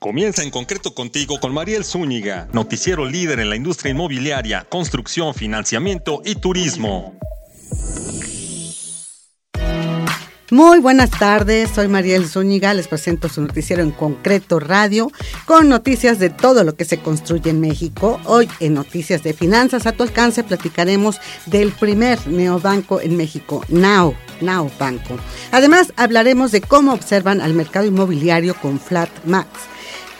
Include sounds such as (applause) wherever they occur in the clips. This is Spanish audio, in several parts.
Comienza en concreto contigo con Mariel Zúñiga, noticiero líder en la industria inmobiliaria, construcción, financiamiento y turismo. Muy buenas tardes, soy Mariel Zúñiga, les presento su noticiero en concreto radio con noticias de todo lo que se construye en México. Hoy en Noticias de Finanzas a tu alcance platicaremos del primer neobanco en México, Now, Now Banco. Además hablaremos de cómo observan al mercado inmobiliario con Flat Max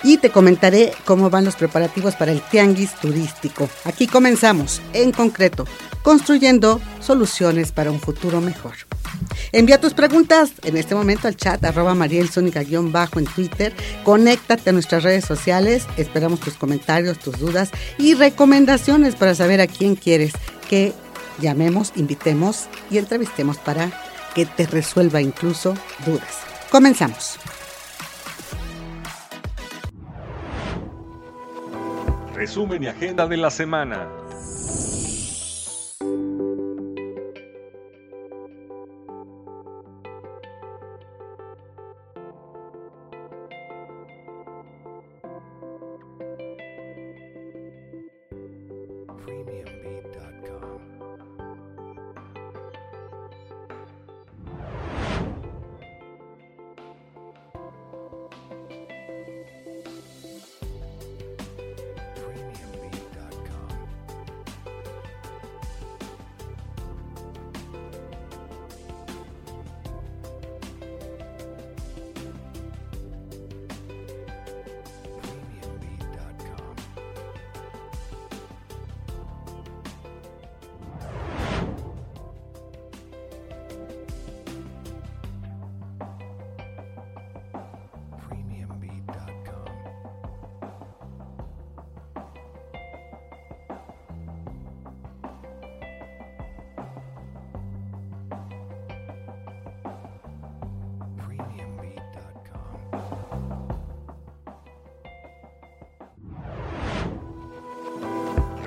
y te comentaré cómo van los preparativos para el tianguis turístico. Aquí comenzamos, en concreto, construyendo soluciones para un futuro mejor. Envía tus preguntas en este momento al chat arroba bajo en Twitter. Conéctate a nuestras redes sociales. Esperamos tus comentarios, tus dudas y recomendaciones para saber a quién quieres que llamemos, invitemos y entrevistemos para que te resuelva incluso dudas. Comenzamos. Resumen y agenda de la semana.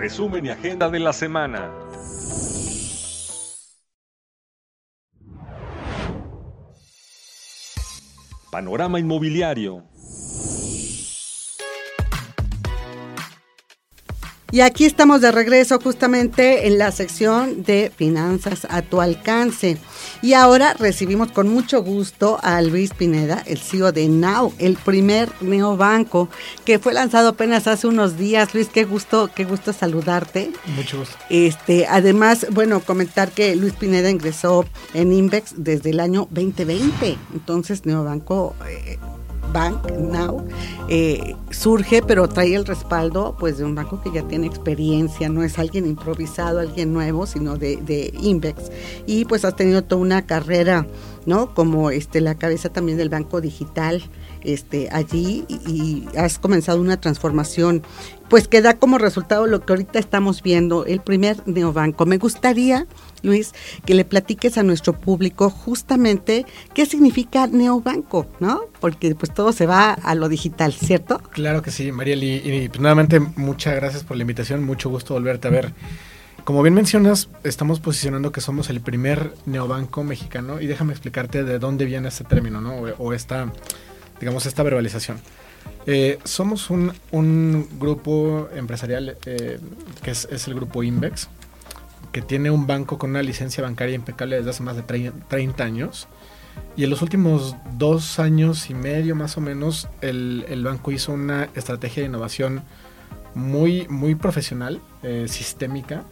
Resumen y agenda de la semana. Panorama inmobiliario. Y aquí estamos de regreso justamente en la sección de finanzas a tu alcance. Y ahora recibimos con mucho gusto a Luis Pineda, el CEO de Now, el primer neobanco que fue lanzado apenas hace unos días. Luis, qué gusto, qué gusto saludarte. Mucho gusto. Este, además, bueno, comentar que Luis Pineda ingresó en Invex desde el año 2020. Entonces, neobanco eh, Bank Now eh, surge, pero trae el respaldo pues de un banco que ya tiene experiencia, no es alguien improvisado, alguien nuevo, sino de, de Invex. Y pues has tenido toda una carrera, ¿no? Como este la cabeza también del banco digital este, allí y, has comenzado una transformación, pues que da como resultado lo que ahorita estamos viendo, el primer neobanco. Me gustaría, Luis, que le platiques a nuestro público justamente qué significa neobanco, ¿no? Porque pues todo se va a lo digital, ¿cierto? Claro que sí, Mariel, y, pues, nuevamente muchas gracias por la invitación, mucho gusto volverte a ver. Como bien mencionas, estamos posicionando que somos el primer neobanco mexicano y déjame explicarte de dónde viene este término, ¿no? O, esta digamos, esta verbalización. Eh, somos un, un, grupo empresarial eh, que es, es, el grupo Invex, que tiene un banco con una licencia bancaria impecable desde hace más de 30 años. Y en los últimos dos años y medio más o menos, el, el banco hizo una estrategia de innovación muy, muy profesional, eh, sistémica,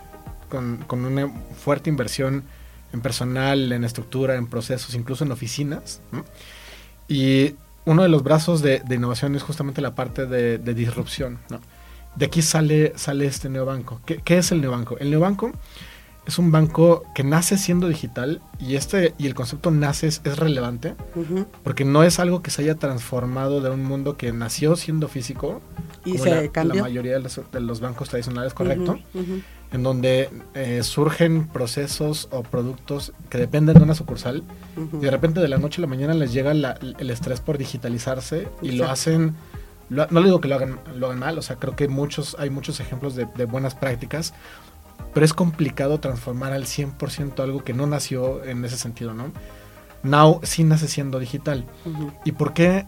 con, con, una fuerte inversión en personal, en estructura, en procesos, incluso en oficinas. Y uno de los brazos de, de, innovación es justamente la parte de, de disrupción. ¿no? De aquí sale, sale este neobanco. ¿Qué, ¿Qué, es el neobanco? El neobanco es un banco que nace siendo digital y este y el concepto nace es, es relevante uh -huh. porque no es algo que se haya transformado de un mundo que nació siendo físico y se la, cambió. la mayoría de los, de los, bancos tradicionales, correcto, uh -huh, en donde eh, surgen procesos o productos que dependen de una sucursal y de repente de la noche a la mañana les llega la, el estrés por digitalizarse y Exacto. lo hacen lo, no le digo que lo hagan, lo hagan mal, o sea, creo que muchos, hay muchos ejemplos de, de buenas prácticas, pero es complicado transformar al 100% algo que no nació en ese sentido, ¿no? Now sí nace siendo digital. Uh -huh. ¿Y por qué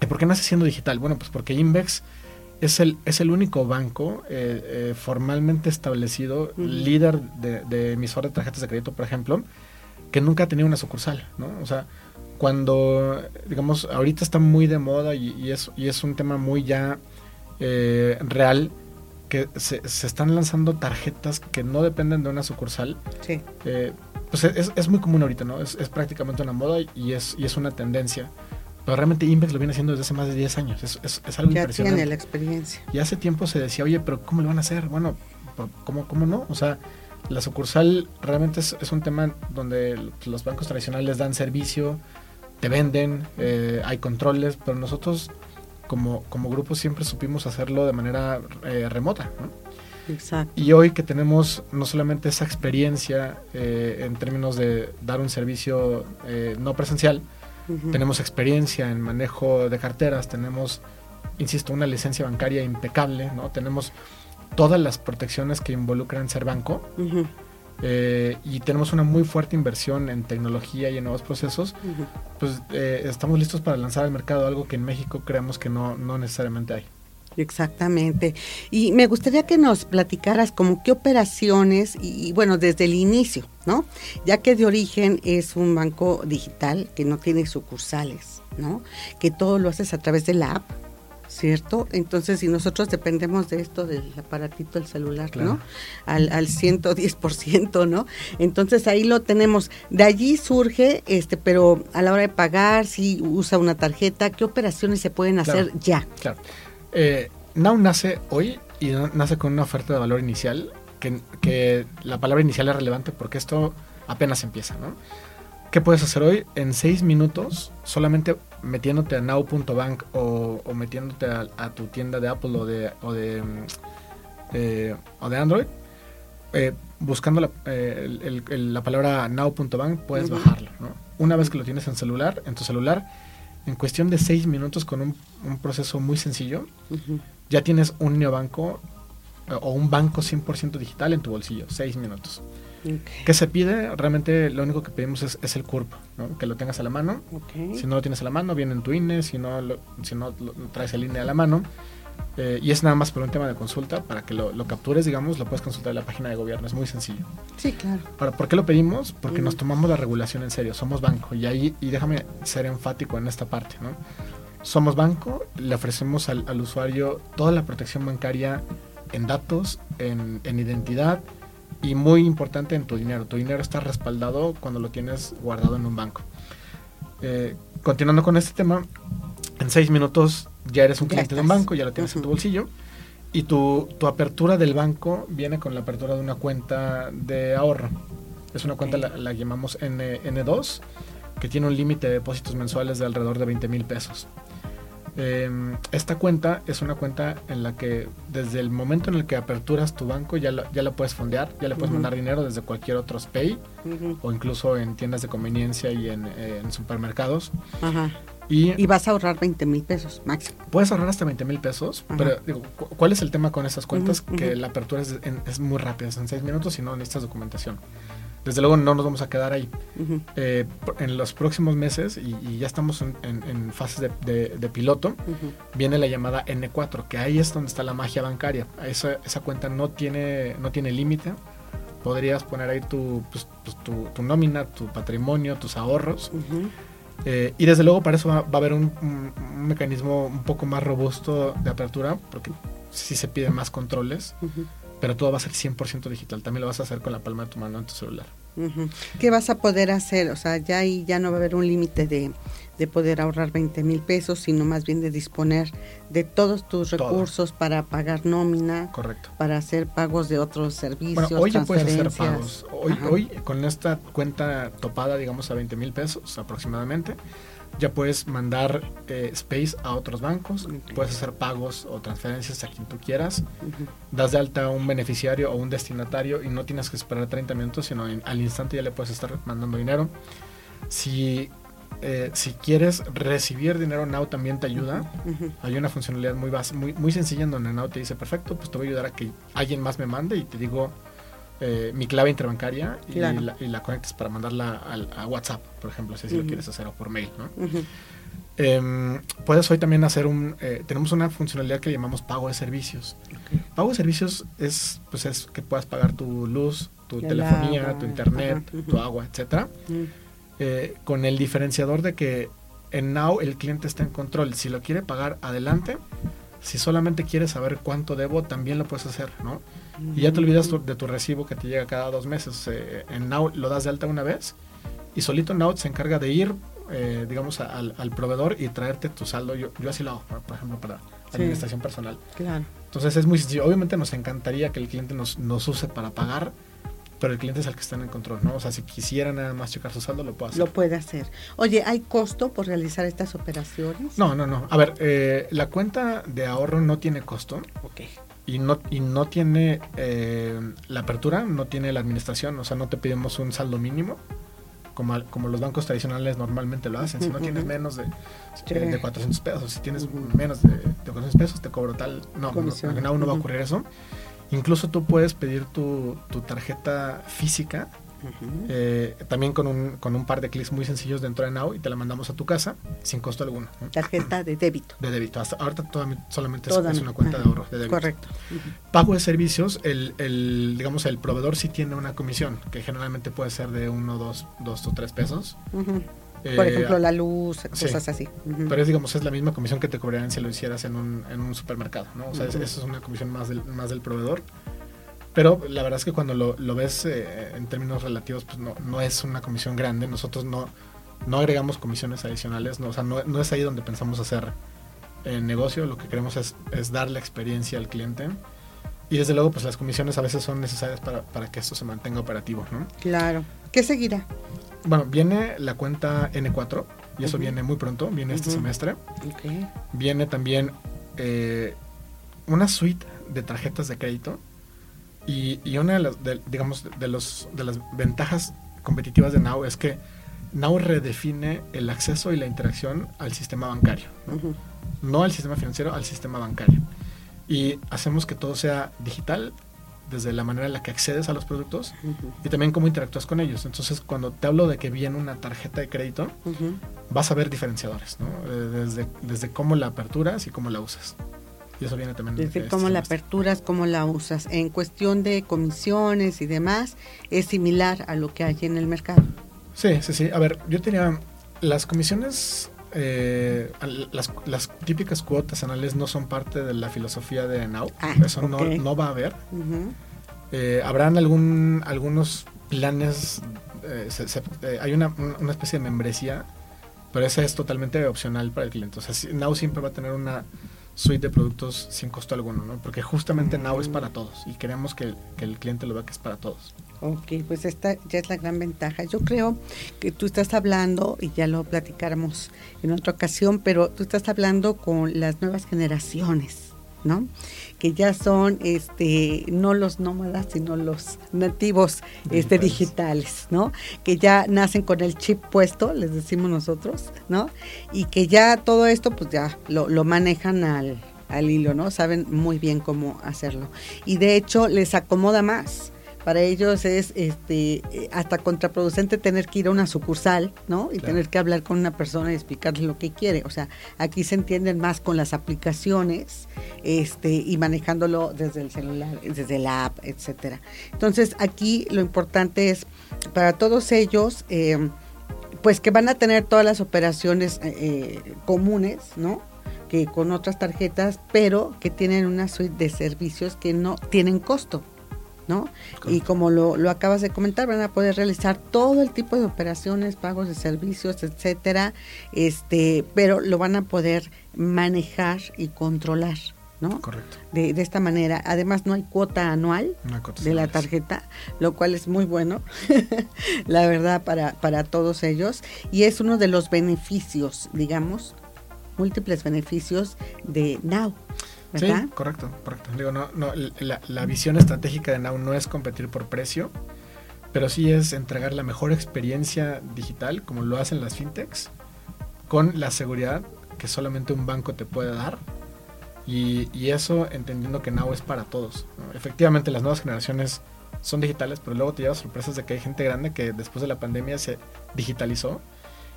¿Y por qué nace siendo digital? Bueno, pues porque Invex es el, es el único banco eh, eh, formalmente establecido, líder de, de, emisor de tarjetas de crédito, por ejemplo, que nunca ha tenido una sucursal, ¿no? O sea, cuando, digamos, ahorita está muy de moda y, es, y es un tema muy ya eh, real, que se, están lanzando tarjetas que no dependen de una sucursal. Sí. pues es, es, muy común ahorita, ¿no? Es, es prácticamente una moda y es, y es una tendencia. Pero realmente Invex lo viene haciendo desde hace más de 10 años. Es, es, es algo ya impresionante. tiene la experiencia. Y hace tiempo se decía, oye, pero ¿cómo lo van a hacer? Bueno, ¿cómo, cómo no? O sea, la sucursal realmente es, es un tema donde los bancos tradicionales dan servicio, te venden, eh, hay controles, pero nosotros como, como grupo siempre supimos hacerlo de manera eh, remota. ¿no? Exacto. Y hoy que tenemos no solamente esa experiencia eh, en términos de dar un servicio no presencial, tenemos experiencia en manejo de carteras, tenemos, insisto, una licencia bancaria impecable, ¿no? Tenemos todas las protecciones que involucran ser banco. Eh, y tenemos una muy fuerte inversión en tecnología y en nuevos procesos, pues eh, estamos listos para lanzar al mercado algo que en México creemos que no, no necesariamente hay. Exactamente. Y me gustaría que nos platicaras como qué operaciones y, bueno, desde el inicio, ¿no? Ya que de origen es un banco digital que no tiene sucursales, ¿no? Que todo lo haces a través de la app, ¿cierto? Entonces, si nosotros dependemos de esto del aparatito del celular, ¿no? Al, al 110%, ¿no? Entonces ahí lo tenemos. De allí surge, este, pero a la hora de pagar, si usa una tarjeta, ¿qué operaciones se pueden hacer ya? Claro. Eh, Now nace hoy y nace con una oferta de valor inicial, que, la palabra inicial es relevante porque esto apenas empieza, ¿no? ¿Qué puedes hacer hoy? En seis minutos, solamente metiéndote a now.bank o, o metiéndote a, tu tienda de Apple o de, o de, eh, o de Android, eh, buscando la, eh, la palabra now.bank puedes bajarlo. ¿no? Una vez que lo tienes en celular, en tu celular, en cuestión de seis minutos con un, proceso muy sencillo, ya tienes un neobanco eh, o un banco 100% digital en tu bolsillo, seis minutos. ¿Qué se pide? Realmente lo único que pedimos es, el CURP, que lo tengas a la mano. Si no lo tienes a la mano, viene en tu INE, si no, si no traes el INE a la mano, eh, y es nada más por un tema de consulta, para que lo, captures, digamos, lo puedes consultar en la página de gobierno, es muy sencillo. Sí, claro. ¿por qué lo pedimos? Porque nos tomamos la regulación en serio, somos banco, y ahí, y déjame ser enfático en esta parte, ¿no? Somos banco, le ofrecemos al, usuario toda la protección bancaria en datos, en, identidad, y muy importante en tu dinero. Tu dinero está respaldado cuando lo tienes guardado en un banco. Eh, continuando con este tema, en seis minutos ya eres un cliente de un banco, ya lo tienes en tu bolsillo. Y tu, tu, apertura del banco viene con la apertura de una cuenta de ahorro. Es una cuenta, la, llamamos N, N2, que tiene un límite de depósitos mensuales de alrededor de 20 mil pesos. Em, esta cuenta es una cuenta en la que desde el momento en el que aperturas tu banco ya la, ya la puedes fondear, ya le puedes mandar dinero desde cualquier otro SPAY o incluso en tiendas de conveniencia y en, en supermercados. Ajá. Y, vas a ahorrar 20 mil pesos máximo. Puedes ahorrar hasta 20 mil pesos, pero digo, ¿cuál es el tema con esas cuentas? que la apertura es, es, muy rápida, es en 6 minutos y no necesitas documentación. Desde luego no nos vamos a quedar ahí. Eh, en los próximos meses, y, ya estamos en, en, fases de, de, piloto, viene la llamada N4, que ahí es donde está la magia bancaria. Esa, esa cuenta no tiene, no tiene límite. Podrías poner ahí tu, pues, pues, tu, tu, nómina, tu patrimonio, tus ahorros. Eh, y desde luego para eso va, a haber un, mecanismo un poco más robusto de apertura, porque sí se piden más controles, pero todo va a ser 100% digital. También lo vas a hacer con la palma de tu mano en tu celular. ¿Qué vas a poder hacer? O sea, ya ahí ya no va a haber un límite de, de poder ahorrar 20 mil pesos, sino más bien de disponer de todos tus recursos para pagar nómina, Correcto. para hacer pagos de otros servicios. Bueno, hoy ya puedes hacer pagos. Hoy, hoy con esta cuenta topada, digamos, a 20 mil pesos aproximadamente, ya puedes mandar eh, Space a otros bancos, puedes hacer pagos o transferencias a quien tú quieras, das de alta a un beneficiario o un destinatario y no tienes que esperar 30 minutos, sino al instante ya le puedes estar mandando dinero. Si, eh, si quieres recibir dinero, Now también te ayuda. Hay una funcionalidad muy, muy, muy sencilla en donde Now te dice, perfecto, pues te voy a ayudar a que alguien más me mande y te digo eh, mi clave interbancaria y, la, y, la, conectas para mandarla a, WhatsApp, por ejemplo, si así lo quieres hacer, o por mail. ¿no? Em, puedes hoy también hacer un... Eh, tenemos una funcionalidad que llamamos pago de servicios. Pago de servicios es, pues es que puedas pagar tu luz, tu telefonía, tu internet, tu agua, etcétera. Eh, con el diferenciador de que en Now el cliente está en control. Si lo quiere pagar, adelante. Si solamente quiere saber cuánto debo, también lo puedes hacer, ¿no? Y ya te olvidas de tu recibo que te llega cada dos meses. Eh, en Now lo das de alta una vez y solito Now se encarga de ir, eh, digamos, al, proveedor y traerte tu saldo. Yo, yo así lo hago, por, ejemplo, para administración personal. Claro. Entonces es muy sencillo. Obviamente nos encantaría que el cliente nos, nos use para pagar, pero el cliente es el que está en el control, ¿no? O sea, si quisiera nada más checar su saldo, lo puede hacer. Lo puede hacer. Oye, ¿hay costo por realizar estas operaciones? No, no, no. A ver, eh, la cuenta de ahorro no tiene costo. Ok. Y no, y no tiene eh, la apertura, no tiene la administración, o sea, no te pedimos un saldo mínimo. Como, como, los bancos tradicionales normalmente lo hacen. Si no tienes menos de, de 400 pesos, si tienes menos de, de, 400 pesos, te cobro tal. No, no, no, no va a ocurrir eso. Incluso tú puedes pedir tu, tu tarjeta física eh, también con un, con un par de clics muy sencillos dentro de Now y te la mandamos a tu casa sin costo alguno. Tarjeta de débito. De débito. Hasta ahorita solamente es, una cuenta de ahorro de débito. Correcto. Pago de servicios, el, el, digamos, el proveedor sí tiene una comisión, que generalmente puede ser de uno, dos, dos o tres pesos. Por ejemplo, la luz, cosas así. Pero es, digamos, es la misma comisión que te cobrarían si lo hicieras en un, en un supermercado, ¿no? O sea, eso es una comisión más del, más del proveedor. Pero la verdad es que cuando lo, lo ves eh, en términos relativos, pues no, no es una comisión grande. Nosotros no, no agregamos comisiones adicionales. No, o sea, no, no es ahí donde pensamos hacer el negocio. Lo que queremos es, es dar la experiencia al cliente. Y desde luego, pues las comisiones a veces son necesarias para, para que esto se mantenga operativo, ¿no? Claro. ¿Qué seguirá? Bueno, viene la cuenta N4 y eso viene muy pronto, viene este semestre. Viene también eh, una suite de tarjetas de crédito y, y una de las, digamos, de, los, de las ventajas competitivas de Now es que Now redefine el acceso y la interacción al sistema bancario, no al sistema financiero, al sistema bancario. Y hacemos que todo sea digital, desde la manera en la que accedes a los productos y también cómo interactúas con ellos. Entonces, cuando te hablo de que viene una tarjeta de crédito, vas a ver diferenciadores, ¿no? Eh, desde, desde cómo la aperturas y cómo la usas. Y eso viene también desde cómo la aperturas, cómo la usas. En cuestión de comisiones y demás, es similar a lo que hay en el mercado. Sí, sí, sí. A ver, yo tenía las comisiones eh, las, las, típicas cuotas anuales no son parte de la filosofía de Now. Ah, Eso no, no, va a haber. eh, habrán algún, algunos planes, eh, eh, hay una, una, especie de membresía, pero esa es totalmente opcional para el cliente. O sea, Now siempre va a tener una suite de productos sin costo alguno, ¿no? Porque justamente Now es para todos y queremos que, que el cliente lo vea que es para todos. Ok, pues esta ya es la gran ventaja. Yo creo que tú estás hablando, y ya lo platicáramos en otra ocasión, pero tú estás hablando con las nuevas generaciones, ¿no? Que ya son este no los nómadas, sino los nativos este, digitales, ¿no? Que ya nacen con el chip puesto, les decimos nosotros, ¿no? Y que ya todo esto, pues ya lo, lo manejan al, al hilo, ¿no? Saben muy bien cómo hacerlo. Y de hecho les acomoda más para ellos es este hasta contraproducente tener que ir a una sucursal, ¿no? Y tener que hablar con una persona y explicarle lo que quiere. O sea, aquí se entienden más con las aplicaciones, este, y manejándolo desde el celular, desde la app, etcétera. Entonces, aquí lo importante es para todos ellos, eh, pues que van a tener todas las operaciones eh, eh, comunes, ¿no? Que con otras tarjetas, pero que tienen una suite de servicios que no tienen costo. ¿No? Y como lo, lo, acabas de comentar, van a poder realizar todo el tipo de operaciones, pagos de servicios, etcétera, este, pero lo van a poder manejar y controlar. ¿no? Correcto. De, de esta manera. Además, no hay cuota anual de la tarjeta, lo cual es muy bueno, (laughs) la verdad, para, para todos ellos. Y es uno de los beneficios, digamos, múltiples beneficios de Now. Sí, correcto, correcto. Digo, no, no, la, visión estratégica de Now no es competir por precio, pero sí es entregar la mejor experiencia digital, como lo hacen las fintechs, con la seguridad que solamente un banco te puede dar. Y, eso entendiendo que Now es para todos. Efectivamente, las nuevas generaciones son digitales, pero luego te llevas sorpresas de que hay gente grande que después de la pandemia se digitalizó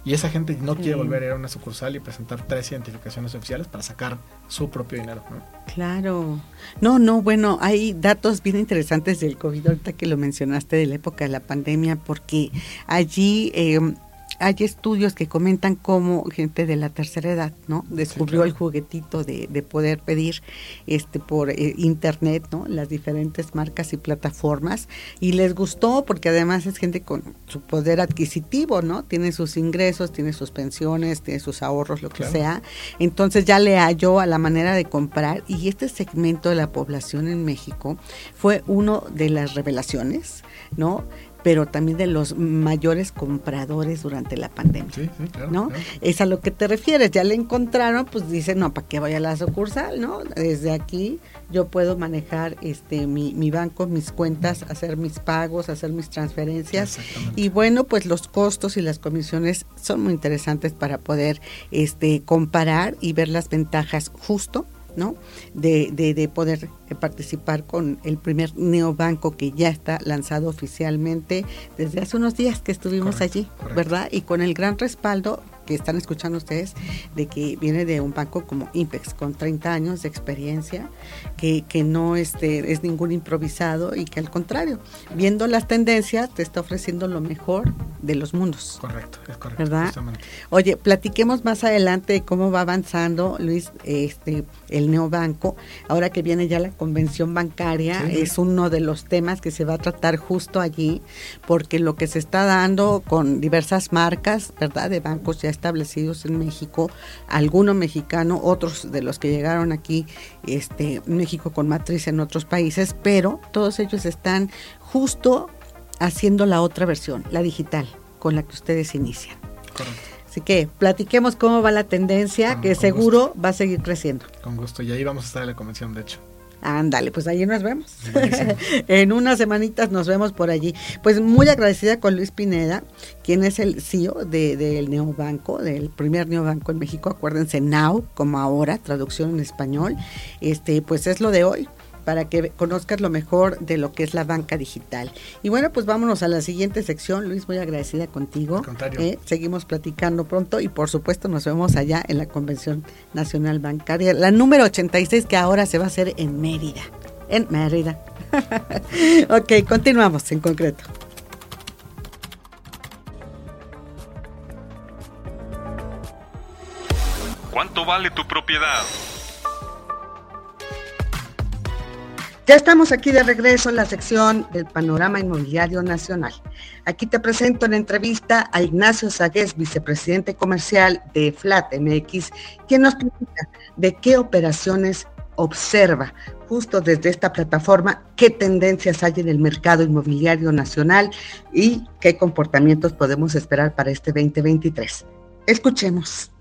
Y esa gente no quiere volver a ir a una sucursal y presentar tres identificaciones oficiales para sacar su propio dinero. Claro. No, no, bueno, hay datos bien interesantes del COVID ahorita que lo mencionaste de la época de la pandemia, porque allí... Eh, hay estudios que comentan cómo gente de la tercera edad, ¿no? Descubrió el juguetito de, de, poder pedir este por eh, internet, ¿no? Las diferentes marcas y plataformas y les gustó porque además es gente con su poder adquisitivo, ¿no? Tiene sus ingresos, tiene sus pensiones, tiene sus ahorros, lo que sea. Entonces ya le halló a la manera de comprar y este segmento de la población en México fue uno de las revelaciones, ¿no? Pero también de los mayores compradores durante la pandemia. Sí, sí, claro, ¿no? Es a lo que te refieres, ya le encontraron, pues dicen, no, ¿para qué vaya a la sucursal? ¿no? Desde aquí yo puedo manejar este mi, mi banco, mis cuentas, hacer mis pagos, hacer mis transferencias. Y bueno, pues los costos y las comisiones son muy interesantes para poder este comparar y ver las ventajas justo ¿no? De, de, poder participar con el primer neobanco que ya está lanzado oficialmente desde hace unos días que estuvimos allí, ¿verdad? Y con el gran respaldo que están escuchando ustedes de que viene de un banco como Impex con 30 años de experiencia, que, que no este, es ningún improvisado y que al contrario, viendo las tendencias, te está ofreciendo lo mejor de los mundos. Correcto, es correcto. ¿Verdad? Oye, platiquemos más adelante de cómo va avanzando, Luis, este, el neobanco. Ahora que viene ya la convención bancaria, es uno de los temas que se va a tratar justo allí, porque lo que se está dando con diversas marcas, ¿verdad? De bancos ya establecidos en México, algunos mexicanos, otros de los que llegaron aquí, este, México con matriz en otros países, pero todos ellos están justo haciendo la otra versión, la digital, con la que ustedes inician. Así que platiquemos cómo va la tendencia, que seguro va a seguir creciendo. Con gusto, y ahí vamos a estar en la convención, de hecho. Ándale, pues allí nos vemos. (laughs) en unas semanitas nos vemos por allí. Pues muy agradecida con Luis Pineda, quien es el CEO del de, Neobanco, del primer Neobanco en México. Acuérdense, Now, como ahora, traducción en español. Este, pues es lo de hoy para que conozcas lo mejor de lo que es la banca digital. Y bueno, pues vámonos a la siguiente sección. Luis, muy agradecida contigo. Eh, seguimos platicando pronto y por supuesto nos vemos allá en la Convención Nacional Bancaria, la número 86 que ahora se va a hacer en Mérida. En Mérida. (laughs) ok, continuamos en concreto. ¿Cuánto vale tu propiedad? Ya estamos aquí de regreso en la sección del Panorama Inmobiliario Nacional. Aquí te presento en entrevista a Ignacio Sagués, vicepresidente comercial de Flat MX, quien nos pregunta de qué operaciones observa justo desde esta plataforma qué tendencias hay en el mercado inmobiliario nacional y qué comportamientos podemos esperar para este 2023. Escuchemos.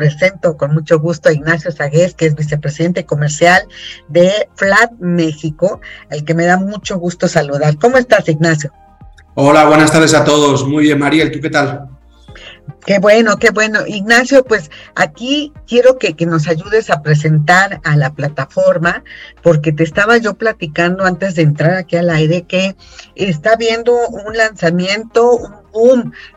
Presento con mucho gusto a Ignacio Sagués, que es vicepresidente comercial de Flat México, al que me da mucho gusto saludar. ¿Cómo estás, Ignacio? Hola, buenas tardes a todos. Muy bien, María, ¿tú qué tal? Qué bueno, qué bueno. Ignacio, pues aquí quiero que, que, nos ayudes a presentar a la plataforma, porque te estaba yo platicando antes de entrar aquí al aire que está viendo un lanzamiento, un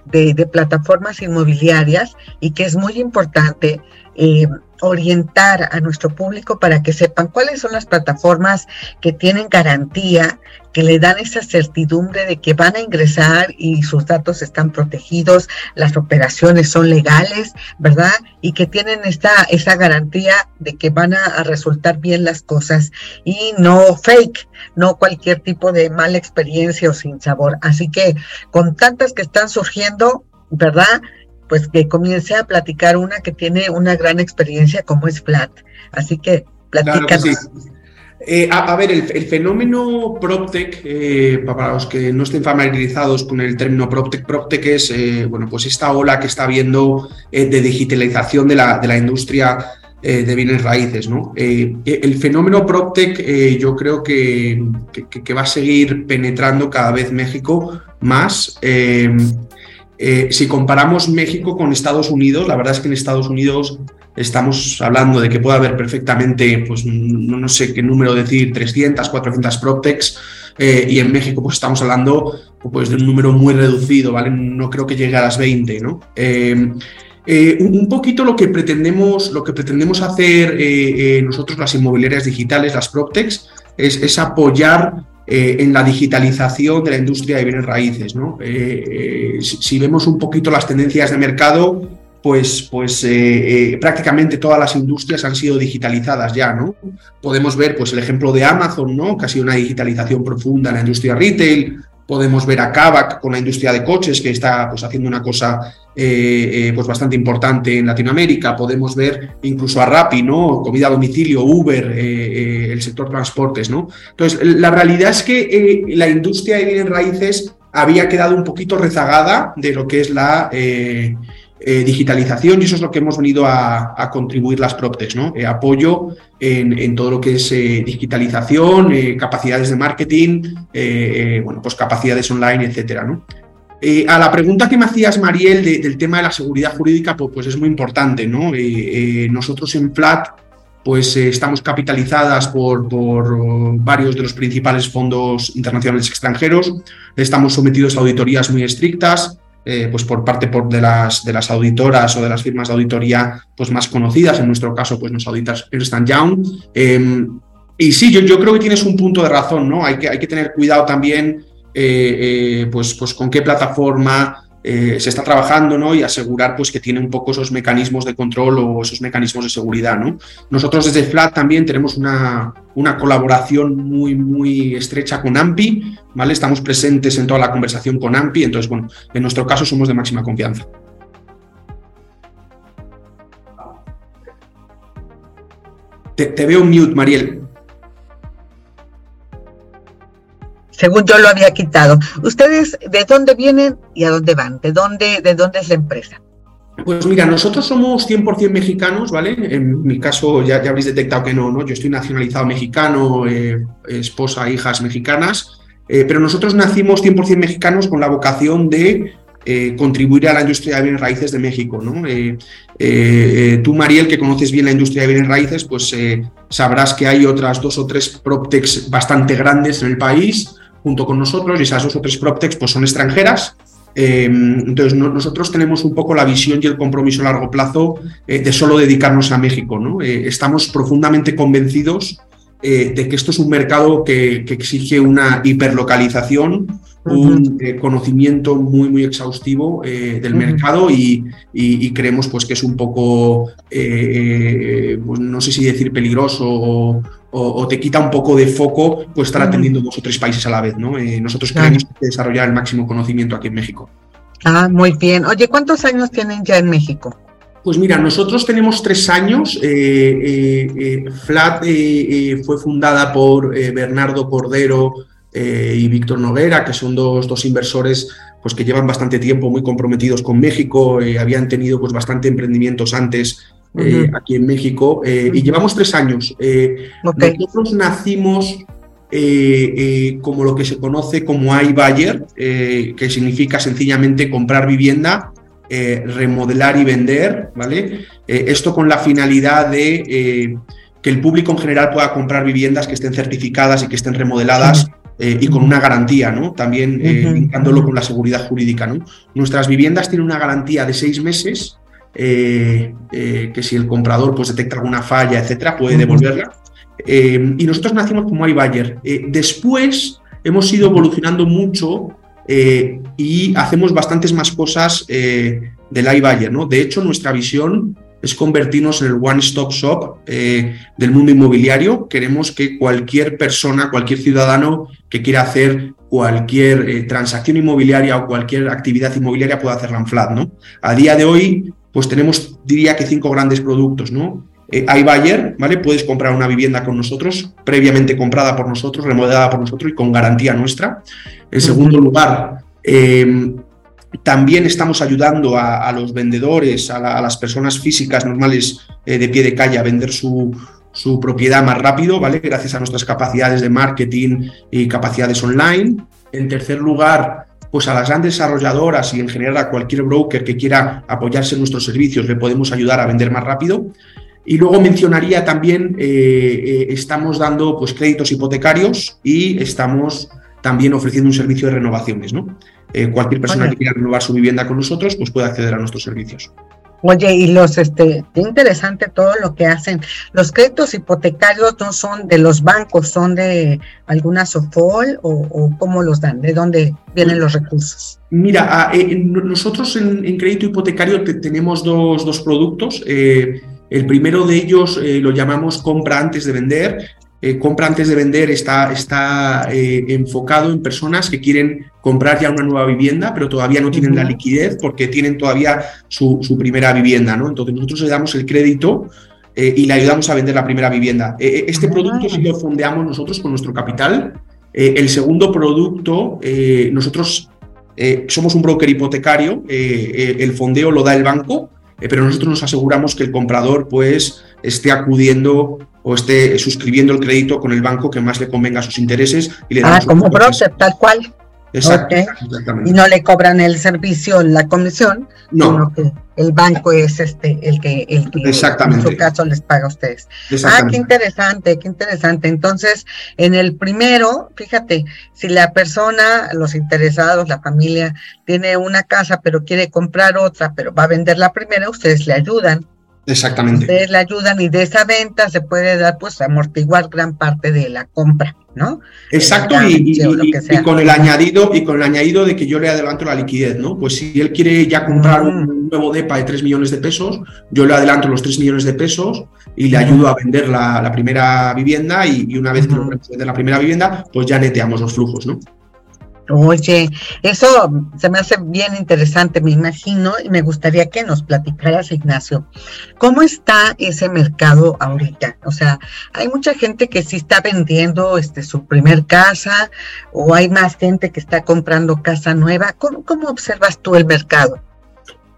de plataformas inmobiliarias y que es muy importante eh, orientar a nuestro público para que sepan cuáles son las plataformas que tienen garantía, que le dan esa certidumbre de que van a ingresar y sus datos están protegidos, las operaciones son legales, ¿verdad? Y que tienen esta, esa garantía de que van a, a resultar bien las cosas y no fake, no cualquier tipo de mala experiencia o sin sabor. Así que con tantas que están surgiendo, ¿verdad? Pues que comience a platicar una que tiene una gran experiencia como es Flat. Así que platícanos. Eh, a, ver, el, fenómeno PropTech, eh, para los que no estén familiarizados con el término PropTech, PropTech es eh, bueno, pues esta ola que está habiendo de digitalización de la, de la industria de bienes raíces. ¿no? el fenómeno PropTech yo creo que, que, va a seguir penetrando cada vez México más. Eh, si comparamos México con Estados Unidos, la verdad es que en Estados Unidos estamos hablando de que puede haber perfectamente, pues no, sé qué número decir, 300, 400 PropTechs. y en México pues estamos hablando pues, de un número muy reducido, ¿vale? No creo que llegue a las 20, ¿no? un poquito lo que pretendemos, lo que pretendemos hacer nosotros, las inmobiliarias digitales, las PropTechs, es apoyar eh, en la digitalización de la industria de bienes raíces. ¿no? Eh, eh, si, vemos un poquito las tendencias de mercado, pues, pues prácticamente todas las industrias han sido digitalizadas ya. ¿no? Podemos ver pues, el ejemplo de Amazon, ¿no? que ha sido una digitalización profunda en la industria retail. Podemos ver a Kavak con la industria de coches, que está pues, haciendo una cosa eh, eh, pues bastante importante en Latinoamérica. Podemos ver incluso a Rappi, ¿no? Comida a domicilio, Uber, eh, el sector transportes, ¿no? Entonces, la realidad es que la industria de bienes raíces había quedado un poquito rezagada de lo que es la digitalización y eso es lo que hemos venido a, contribuir las PropTechs, ¿no? apoyo en, todo lo que es digitalización, capacidades de marketing, bueno, pues capacidades online, etcétera, ¿no? Eh, a la pregunta que me hacías, Mariel, del tema de la seguridad jurídica, pues, pues es muy importante, ¿no? Eh, eh, nosotros en FLAT, pues estamos capitalizadas por, por, varios de los principales fondos internacionales extranjeros, estamos sometidos a auditorías muy estrictas, pues por parte por de, las, de las auditoras o de las firmas de auditoría pues más conocidas, en nuestro caso pues nos auditas Ernst Young. Em, y sí, yo, yo creo que tienes un punto de razón, ¿no? Hay que, hay que tener cuidado también eh, eh, pues, pues con qué plataforma eh, se está trabajando ¿no? y asegurar pues, que tiene un poco esos mecanismos de control o esos mecanismos de seguridad. ¿no? Nosotros desde FLAT también tenemos una, una colaboración muy, muy estrecha con AMPI, ¿vale? estamos presentes en toda la conversación con AMPI, entonces, bueno, en nuestro caso somos de máxima confianza. Te, te veo mute, Mariel. Según yo lo había quitado. ¿Ustedes de dónde vienen y a dónde van? ¿De dónde, de dónde es la empresa? Pues mira, nosotros somos 100% mexicanos, ¿vale? En mi caso ya, habréis detectado que no, ¿no? Yo estoy nacionalizado mexicano, eh, esposa, hijas mexicanas, eh, pero nosotros nacimos 100% mexicanos con la vocación de eh, contribuir a la industria de bienes raíces de México, ¿no? tú, Mariel, que conoces bien la industria de bienes raíces, pues sabrás que hay otras dos o tres PropTechs bastante grandes en el país, junto con nosotros y esas dos o tres PropTechs pues, son extranjeras. Eh, entonces, nosotros tenemos un poco la visión y el compromiso a largo plazo eh, de solo dedicarnos a México. ¿no? Eh, estamos profundamente convencidos de que esto es un mercado que, que exige una hiperlocalización, un conocimiento muy, muy exhaustivo del mercado y, creemos pues, que es un poco, pues, no sé si decir peligroso o, te quita un poco de foco pues, estar atendiendo dos o tres países a la vez. ¿no? nosotros queremos desarrollar el máximo conocimiento aquí en México. Ah, muy bien. Oye, ¿cuántos años tienen ya en México? Pues mira, nosotros tenemos tres años. Flat fue fundada por Bernardo Cordero, eh, y Víctor Noguera, que son dos, dos, inversores pues, que llevan bastante tiempo muy comprometidos con México, eh, habían tenido pues, bastante emprendimientos antes eh, aquí en México y llevamos tres años. Nosotros nacimos como lo que se conoce como iBuyer, que significa sencillamente comprar vivienda, remodelar y vender, ¿vale? esto con la finalidad de que el público en general pueda comprar viviendas que estén certificadas y que estén remodeladas eh, y con una garantía, ¿no? También eh, con la seguridad jurídica, ¿no? Nuestras viviendas tienen una garantía de seis meses, eh, eh, que si el comprador pues, detecta alguna falla, etcétera, puede devolverla. y nosotros nacimos como iBuyer. después hemos ido evolucionando mucho y hacemos bastantes más cosas del iBuyer, ¿no? De hecho, nuestra visión es convertirnos en el one-stop shop eh, del mundo inmobiliario. Queremos que cualquier persona, cualquier ciudadano que quiera hacer cualquier eh, transacción inmobiliaria o cualquier actividad inmobiliaria pueda hacerla en Flat. ¿no? A día de hoy, pues tenemos, diría que cinco grandes productos. ¿no? Eh, iBuyer, ¿vale? Puedes comprar una vivienda con nosotros, previamente comprada por nosotros, remodelada por nosotros y con garantía nuestra. En segundo lugar, eh, también estamos ayudando a, los vendedores, a, las personas físicas normales eh, de pie de calle a vender su, su, propiedad más rápido, ¿vale? Gracias a nuestras capacidades de marketing y capacidades online. En tercer lugar, pues a las grandes desarrolladoras y en general a cualquier broker que quiera apoyarse en nuestros servicios, le podemos ayudar a vender más rápido. Y luego mencionaría también, eh, eh, estamos dando pues, créditos hipotecarios y estamos también ofreciendo un servicio de renovaciones, ¿no? Eh, cualquier persona que quiera renovar su vivienda con nosotros, pues puede acceder a nuestros servicios. Oye, y los, este, qué interesante todo lo que hacen. Los créditos hipotecarios no son de los bancos, son de alguna SOFOL o, cómo los dan, de dónde vienen los recursos. Mira, ah, eh, nosotros en, crédito hipotecario tenemos dos, dos productos. Eh, el primero de ellos eh, lo llamamos compra antes de vender. Eh, compra antes de vender está, está eh, enfocado en personas que quieren comprar ya una nueva vivienda, pero todavía no tienen la liquidez porque tienen todavía su, primera vivienda. ¿no? Entonces nosotros le damos el crédito y le ayudamos a vender la primera vivienda. este producto sí lo fondeamos nosotros con nuestro capital. el segundo producto, nosotros somos un broker hipotecario, el fondeo lo da el banco eh, pero nosotros nos aseguramos que el comprador pues esté acudiendo o esté suscribiendo el crédito con el banco que más le convenga a sus intereses. Y le ah, como tal cual. Exacto, Y no le cobran el servicio, la comisión, no. sino que el banco es este el que, el que exactamente. en su caso les paga a ustedes. Ah, qué interesante, qué interesante. Entonces, en el primero, fíjate, si la persona, los interesados, la familia, tiene una casa pero quiere comprar otra, pero va a vender la primera, ustedes le ayudan Exactamente. Ustedes le ayudan y de esa venta se puede dar, pues, amortiguar gran parte de la compra, ¿no? Exacto, y, con el añadido, y con el añadido de que yo le adelanto la liquidez, ¿no? Pues si él quiere ya comprar un mm. nuevo DEPA de 3 millones de pesos, yo le adelanto los 3 millones de pesos y le ayudo a vender la, primera vivienda y, una vez que lo vende la primera vivienda, pues ya neteamos los flujos, ¿no? Oye, eso se me hace bien interesante, me imagino, y me gustaría que nos platicaras, Ignacio, ¿cómo está ese mercado ahorita? O sea, hay mucha gente que sí está vendiendo este, su primer casa, o hay más gente que está comprando casa nueva. ¿Cómo, observas tú el mercado?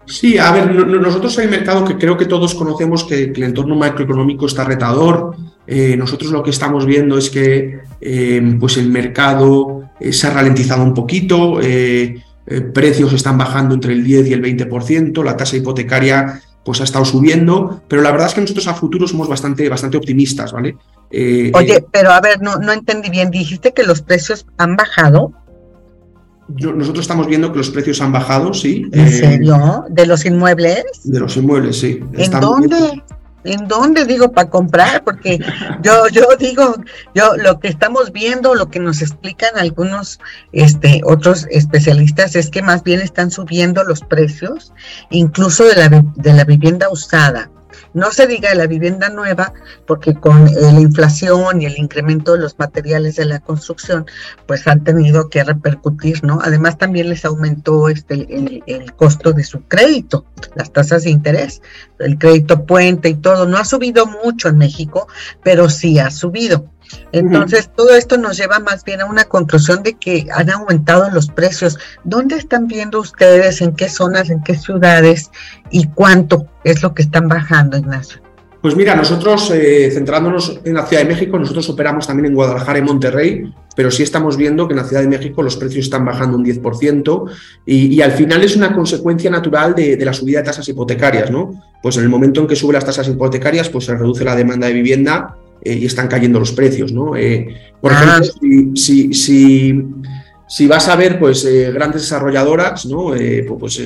Sí, a ver, nosotros hay mercado que creo que todos conocemos que, el entorno macroeconómico está retador. Eh, nosotros lo que estamos viendo es que eh, pues el mercado eh, se ha ralentizado un poquito, precios están bajando entre el 10 y el 20%, la tasa hipotecaria pues ha estado subiendo, pero la verdad es que nosotros a futuro somos bastante, bastante optimistas, ¿vale? Oye, pero a ver, no, no entendí bien, dijiste que los precios han bajado nosotros estamos viendo que los precios han bajado, sí. ¿En eh, serio? ¿De los inmuebles? De los inmuebles, sí. ¿En dónde? ¿En dónde digo para comprar? Porque yo, yo digo, yo lo que estamos viendo, lo que nos explican algunos este, otros especialistas es que más bien están subiendo los precios, incluso de la, de la vivienda usada. No se diga de la vivienda nueva, porque con la inflación y el incremento de los materiales de la construcción, pues han tenido que repercutir, ¿no? Además también les aumentó este, el, costo de su crédito, las tasas de interés, el crédito puente y todo. No ha subido mucho en México, pero sí ha subido. Entonces, todo esto nos lleva más bien a una conclusión de que han aumentado los precios. ¿Dónde están viendo ustedes? ¿En qué zonas? ¿En qué ciudades? ¿Y cuánto es lo que están bajando, Ignacio? Pues mira, nosotros, eh, centrándonos en la Ciudad de México, nosotros operamos también en Guadalajara y Monterrey, pero sí estamos viendo que en la Ciudad de México los precios están bajando un 10% y, al final es una consecuencia natural de, la subida de tasas hipotecarias, ¿no? Pues en el momento en que suben las tasas hipotecarias, pues se reduce la demanda de vivienda eh, y están cayendo los precios. ¿no? Eh, por ah. ejemplo, si, si, si, vas a ver pues, eh, grandes desarrolladoras, ¿no? pues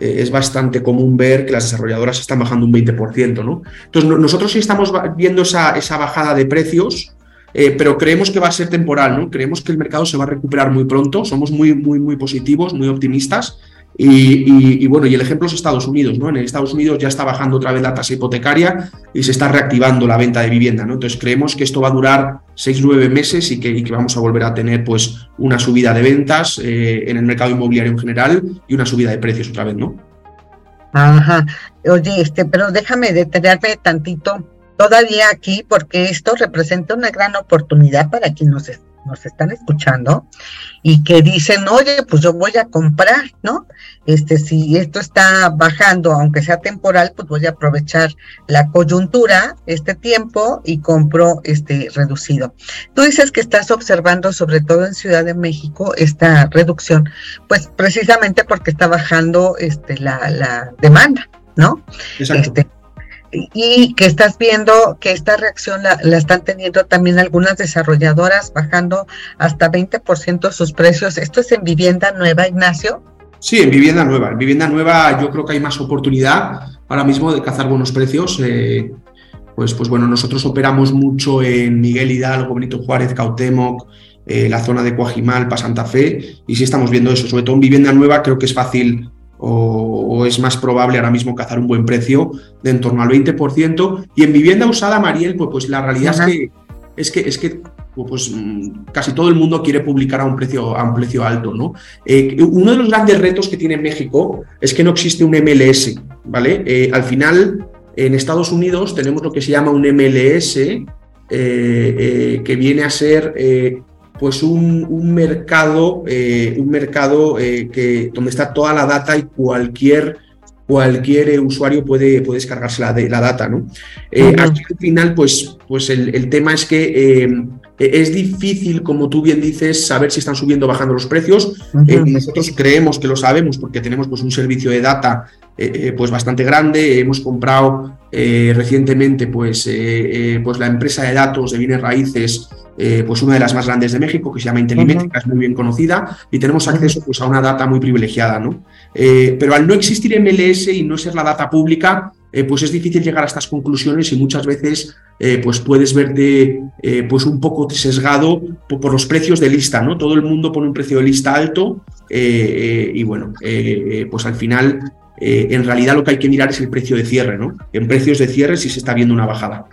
es bastante común ver que las desarrolladoras están bajando un 20%. ¿no? Entonces, nosotros sí estamos viendo esa, esa bajada de precios. pero creemos que va a ser temporal, ¿no? Creemos que el mercado se va a recuperar muy pronto, somos muy, muy, muy positivos, muy optimistas y, bueno, y el ejemplo es Estados Unidos, ¿no? En Estados Unidos ya está bajando otra vez la tasa hipotecaria y se está reactivando la venta de vivienda, ¿no? Entonces creemos que esto va a durar seis, nueve meses y que, vamos a volver a tener pues una subida de ventas eh, en el mercado inmobiliario en general y una subida de precios otra vez, ¿no? Ajá. Oye, este, pero déjame detenerme tantito todavía aquí porque esto representa una gran oportunidad para quien nos nos están escuchando y que dicen, oye, pues yo voy a comprar, ¿no? Este, si esto está bajando, aunque sea temporal, pues voy a aprovechar la coyuntura, este tiempo, y compro este reducido. Tú dices que estás observando, sobre todo en Ciudad de México, esta reducción, pues precisamente porque está bajando este, la, la demanda, ¿no? Exacto. Este, y que estás viendo que esta reacción la, están teniendo también algunas desarrolladoras bajando hasta 20% sus precios. ¿Esto es en vivienda nueva, Ignacio? Sí, en vivienda nueva. En vivienda nueva yo creo que hay más oportunidad ahora mismo de cazar buenos precios. Eh, pues, pues bueno, nosotros operamos mucho en Miguel Hidalgo, Benito Juárez, Cautemoc, eh, la zona de Coajimalpa, Santa Fe, y sí estamos viendo eso. Sobre todo en vivienda nueva creo que es fácil o, es más probable ahora mismo cazar un buen precio de en torno al 20%. Y en vivienda usada, Mariel, pues, pues la realidad es que, es que, es que pues, mm, casi todo el mundo quiere publicar a un precio, a un precio alto. ¿no? Eh, uno de los grandes retos que tiene México es que no existe un MLS. ¿vale? Eh, al final, en Estados Unidos tenemos lo que se llama un MLS, eh, que viene a ser pues un, mercado, eh, un mercado eh, que, donde está toda la data y cualquier, cualquier usuario puede, puede descargarse la, de, la data. ¿no? Eh, al final, pues, pues el, tema es que es difícil, como tú bien dices, saber si están subiendo o bajando los precios. nosotros creemos que lo sabemos porque tenemos pues, un servicio de data pues, bastante grande. Hemos comprado recientemente pues, pues, la empresa de datos de bienes raíces eh, pues una de las más grandes de México, que se llama Intelimétrica, es muy bien conocida, y tenemos acceso pues, a una data muy privilegiada. ¿no? Eh, pero al no existir MLS y no ser la data pública, eh, pues es difícil llegar a estas conclusiones y muchas veces pues puedes verte pues un poco sesgado por, los precios de lista. ¿no? Todo el mundo pone un precio de lista alto y bueno, pues al final en realidad lo que hay que mirar es el precio de cierre. ¿no? En precios de cierre si se está viendo una bajada.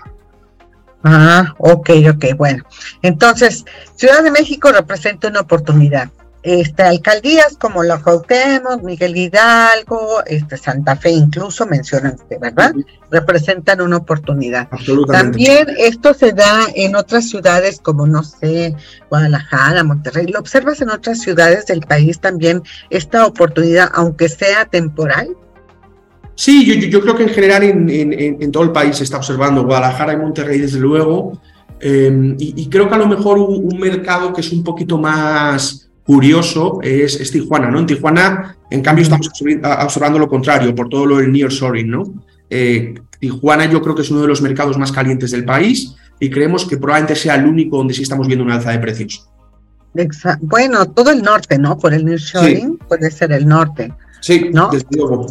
Ah, ok, ok, bueno. Entonces, Ciudad de México representa una oportunidad. Este, alcaldías como la Cuauhtémoc, Miguel Hidalgo, este, Santa Fe incluso mencionan ¿verdad? Representan una oportunidad. También esto se da en otras ciudades como, no sé, Guadalajara, Monterrey. ¿Lo observas en otras ciudades del país también esta oportunidad, aunque sea temporal? Sí, yo, creo que en general en, todo el país se está observando, Guadalajara y Monterrey desde luego, em, y, creo que a lo mejor un, mercado que es un poquito más curioso es, Tijuana, ¿no? En Tijuana, en cambio, estamos observando lo contrario, por todo lo del nearshoring, ¿no? Eh, Tijuana yo creo que es uno de los mercados más calientes del país y creemos que probablemente sea el único donde sí estamos viendo una alza de precios. Bueno, todo el norte, ¿no? Por el nearshoring puede ser el norte. Sí, ¿no? desde luego.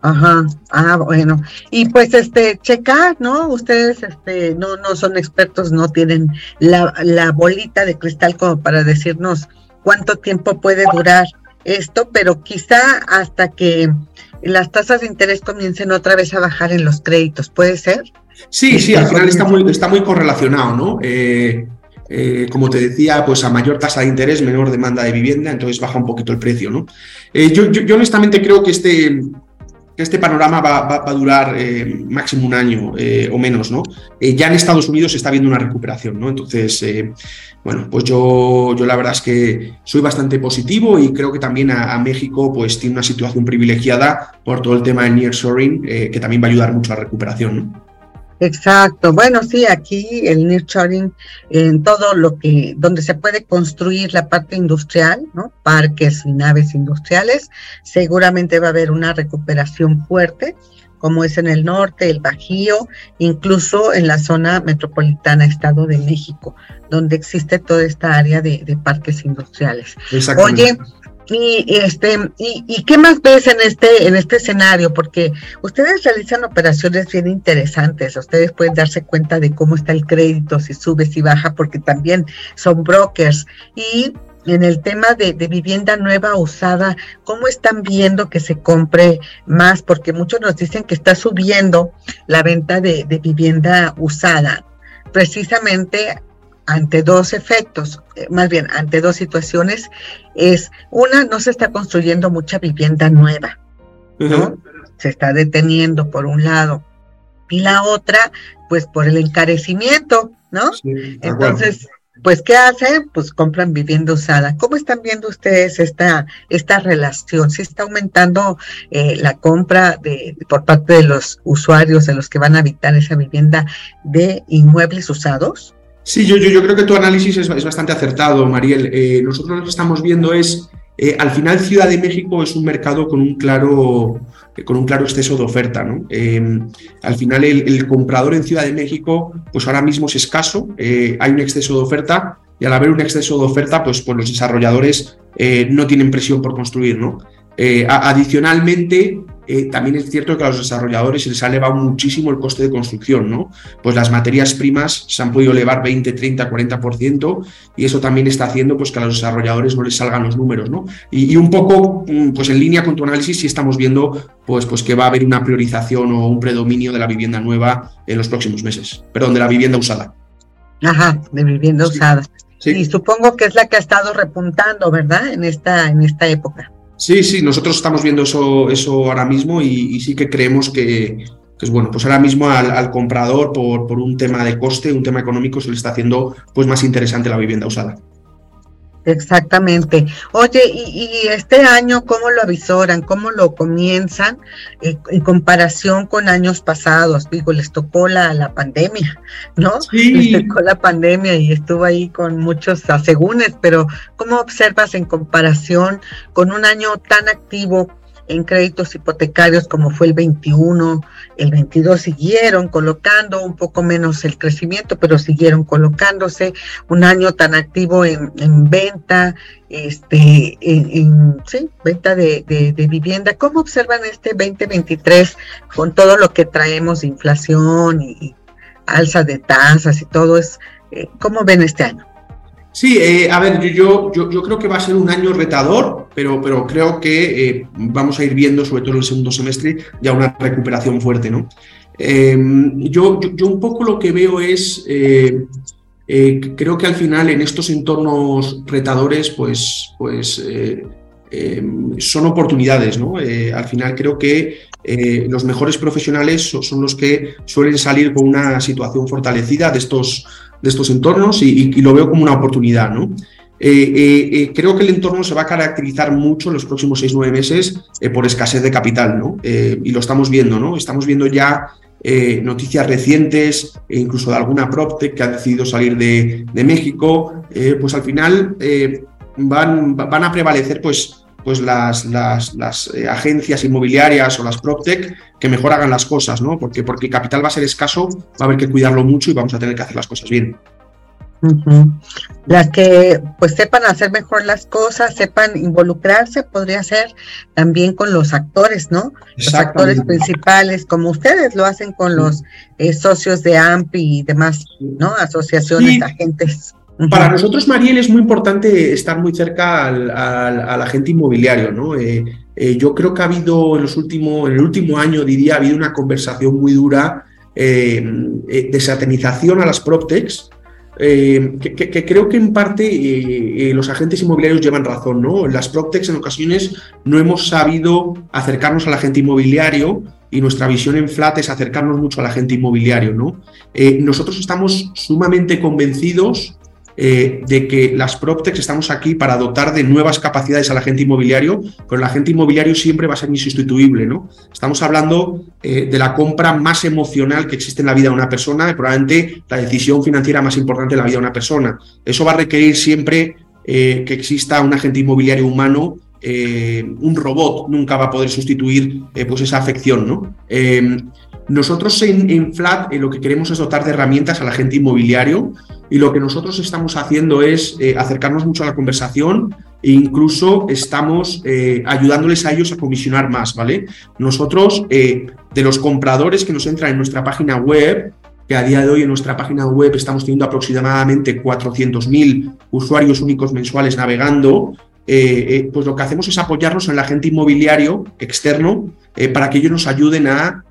Ajá, ah, bueno. Y pues este, checar, ¿no? Ustedes este, no, no son expertos, no tienen la, la bolita de cristal como para decirnos cuánto tiempo puede durar esto, pero quizá hasta que las tasas de interés comiencen otra vez a bajar en los créditos, ¿puede ser? Sí, sí, al final está muy, está muy correlacionado, ¿no? Eh, eh, como te decía, pues a mayor tasa de interés, menor demanda de vivienda, entonces baja un poquito el precio, ¿no? Eh, yo, yo, honestamente creo que este, este panorama va, a durar eh, máximo un año eh, o menos, ¿no? Eh, ya en Estados Unidos se está viendo una recuperación, ¿no? Entonces, bueno, pues yo, yo la verdad es que soy bastante positivo y creo que también a, México pues tiene una situación privilegiada por todo el tema del nearshoring, que también va a ayudar mucho a la recuperación, ¿no? Exacto. Bueno, sí, aquí el nearshoring en todo lo que donde se puede construir la parte industrial, ¿no? Parques y naves industriales, seguramente va a haber una recuperación fuerte, como es en el norte, el Bajío, incluso en la zona metropolitana Estado de México, donde existe toda esta área de, de parques industriales. Oye, y este, y, qué más ves en este, en este escenario? Porque ustedes realizan operaciones bien interesantes, ustedes pueden darse cuenta de cómo está el crédito, si sube, si baja, porque también son brokers. Y en el tema de, vivienda nueva usada, ¿cómo están viendo que se compre más? Porque muchos nos dicen que está subiendo la venta de vivienda usada, precisamente ante dos efectos, eh, más bien ante dos situaciones, es una, no se está construyendo mucha vivienda nueva, ¿no? Se está deteniendo por un lado. Y la otra, pues por el encarecimiento, ¿no? Entonces, pues, ¿qué hacen? Pues compran vivienda usada. ¿Cómo están viendo ustedes esta, esta relación? ¿Sí está aumentando eh, la compra de, por parte de los usuarios, de los que van a habitar esa vivienda de inmuebles usados? Sí, yo, yo, creo que tu análisis es, bastante acertado, Mariel. Eh, nosotros lo que estamos viendo es, eh, al final Ciudad de México es un mercado con un claro, con un claro exceso de oferta. ¿no? al final el, comprador en Ciudad de México, pues ahora mismo es escaso, hay un exceso de oferta y al haber un exceso de oferta, pues, pues los desarrolladores no tienen presión por construir. ¿no? adicionalmente, eh, también es cierto que a los desarrolladores se les ha elevado muchísimo el coste de construcción, ¿no? Pues las materias primas se han podido elevar 20, 30, 40% y eso también está haciendo pues, que a los desarrolladores no les salgan los números, ¿no? Y, un poco, mm, pues en línea con tu análisis, sí estamos viendo pues, pues que va a haber una priorización o un predominio de la vivienda nueva en los próximos meses, perdón, de la vivienda usada. Ajá, de vivienda usada. Sí. Y supongo que es la que ha estado repuntando, ¿verdad? En esta, en esta época. Sí, sí, nosotros estamos viendo eso, eso ahora mismo y, sí que creemos que, pues bueno, pues ahora mismo al, comprador por, por, un tema de coste, un tema económico, se le está haciendo pues más interesante la vivienda usada. Exactamente. Oye, y, este año cómo lo avisoran? ¿Cómo lo comienzan eh, en comparación con años pasados? Digo, les tocó la, la pandemia, ¿no? Sí. Les tocó la pandemia y estuvo ahí con muchos asegúnes, pero ¿cómo observas en comparación con un año tan activo en créditos hipotecarios como fue el 21, el 22 siguieron colocando un poco menos el crecimiento, pero siguieron colocándose un año tan activo en, venta, este, en, sí, venta de, vivienda. ¿Cómo observan este 2023 con todo lo que traemos de inflación y, alza de tasas y todo? Es, eh, ¿Cómo ven este año? Sí, eh, a ver, yo, yo, yo, creo que va a ser un año retador, pero, pero creo que eh, vamos a ir viendo, sobre todo en el segundo semestre, ya una recuperación fuerte, ¿no? Em, yo, yo, un poco lo que veo es, eh, creo que al final en estos entornos retadores, pues, pues em, son oportunidades, ¿no? al final creo que los mejores profesionales son los que suelen salir con una situación fortalecida de estos de estos entornos y, lo veo como una oportunidad. ¿no? Eh, eh, eh, creo que el entorno se va a caracterizar mucho en los próximos seis nueve meses por escasez de capital, ¿no? y lo estamos viendo, ¿no? Estamos viendo ya noticias recientes, e incluso de alguna PropTech que ha decidido salir de, de México, pues al final van, van a prevalecer pues pues las, las, eh, agencias inmobiliarias o las PropTech que mejor hagan las cosas, ¿no? Porque, porque el capital va a ser escaso, va a haber que cuidarlo mucho y vamos a tener que hacer las cosas bien. Las que pues sepan hacer mejor las cosas, sepan involucrarse, podría ser también con los actores, ¿no? Los actores principales, como ustedes lo hacen con los eh, socios de AMPI y demás, ¿no? Asociaciones, agentes. Para nosotros, Mariel, es muy importante estar muy cerca al, agente inmobiliario. ¿no? Eh, eh, yo creo que ha habido en, los últimos, en el último año, diría, ha habido una conversación muy dura eh, de satanización a las PropTechs, que, creo que en parte los agentes inmobiliarios llevan razón. ¿no? Las PropTechs en ocasiones no hemos sabido acercarnos al agente inmobiliario y nuestra visión en Flat es acercarnos mucho al agente inmobiliario. ¿no? nosotros estamos sumamente convencidos eh, de que las PropTechs estamos aquí para dotar de nuevas capacidades al agente inmobiliario, pero el agente inmobiliario siempre va a ser insustituible. ¿no? Estamos hablando eh, de la compra más emocional que existe en la vida de una persona probablemente la decisión financiera más importante de la vida de una persona. Eso va a requerir siempre eh, que exista un agente inmobiliario humano un robot nunca va a poder sustituir pues esa afección. ¿no? Nosotros en, Flat lo que queremos es dotar de herramientas al agente inmobiliario y lo que nosotros estamos haciendo es eh, acercarnos mucho a la conversación e incluso estamos eh, ayudándoles a ellos a comisionar más, ¿vale? Nosotros, eh, de los compradores que nos entran en nuestra página web, que a día de hoy en nuestra página web estamos teniendo aproximadamente 400.000 usuarios únicos mensuales navegando, pues lo que hacemos es apoyarnos en el agente inmobiliario externo para que ellos nos ayuden a,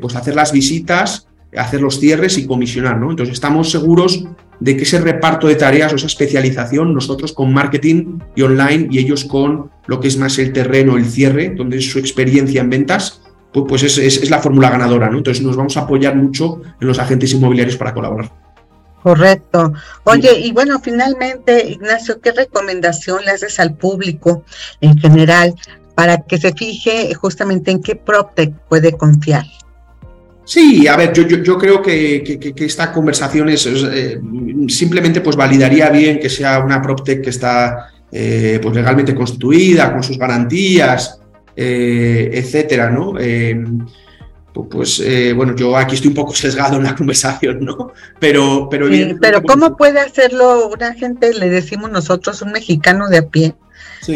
pues hacer las visitas hacer los cierres y comisionar, ¿no? Entonces estamos seguros de que ese reparto de tareas o esa especialización, nosotros con marketing y online y ellos con lo que es más el terreno, el cierre, donde es su experiencia en ventas, pues, pues es, la fórmula ganadora, ¿no? Entonces nos vamos a apoyar mucho en los agentes inmobiliarios para colaborar. Correcto. Oye, y bueno, finalmente, Ignacio, ¿qué recomendación le haces al público en general para que se fije justamente en qué PropTech puede confiar? Sí, a ver, yo, yo, creo que, esta conversación es, eh, simplemente pues validaría bien que sea una PropTech que está eh, pues legalmente constituida, con sus garantías, etcétera, ¿no? pues bueno, yo aquí estoy un poco sesgado en la (laughs) conversación, ¿no? Pero, pero, pero ¿cómo puede hacerlo una gente, le decimos nosotros, un mexicano de a pie,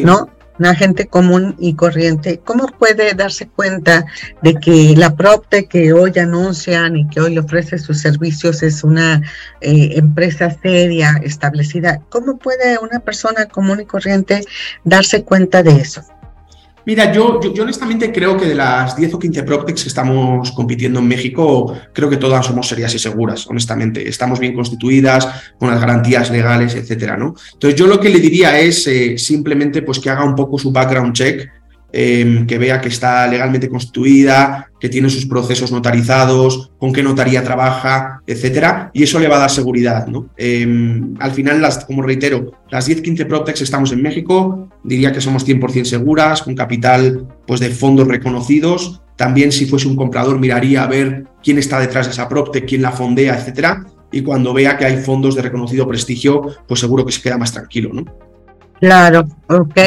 ¿no? Una gente común y corriente, ¿cómo puede darse cuenta de que la Propte que hoy anuncian y que hoy ofrece sus servicios es una eh, empresa seria, establecida? ¿Cómo puede una persona común y corriente darse cuenta de eso? Mira, yo, honestamente creo que de las 10 o 15 PropTechs que estamos compitiendo en México, creo que todas somos serias y seguras, honestamente. Estamos bien constituidas, con las garantías legales, etcétera, ¿no? Entonces, yo lo que le diría es eh, simplemente pues, que haga un poco su background check Em, que vea que está legalmente constituida, que tiene sus procesos notarizados, con qué notaría trabaja, etcétera, y eso le va a dar seguridad. ¿no? Em, al final, como reitero, las 10-15 Proptex estamos en México, diría que somos 100% seguras, con capital pues, de fondos reconocidos. También, si fuese un comprador, miraría a ver quién está detrás de esa Proptech, quién la fondea, etcétera. Y cuando vea que hay fondos de reconocido prestigio, pues seguro que se queda más tranquilo, ¿no? Claro, ok.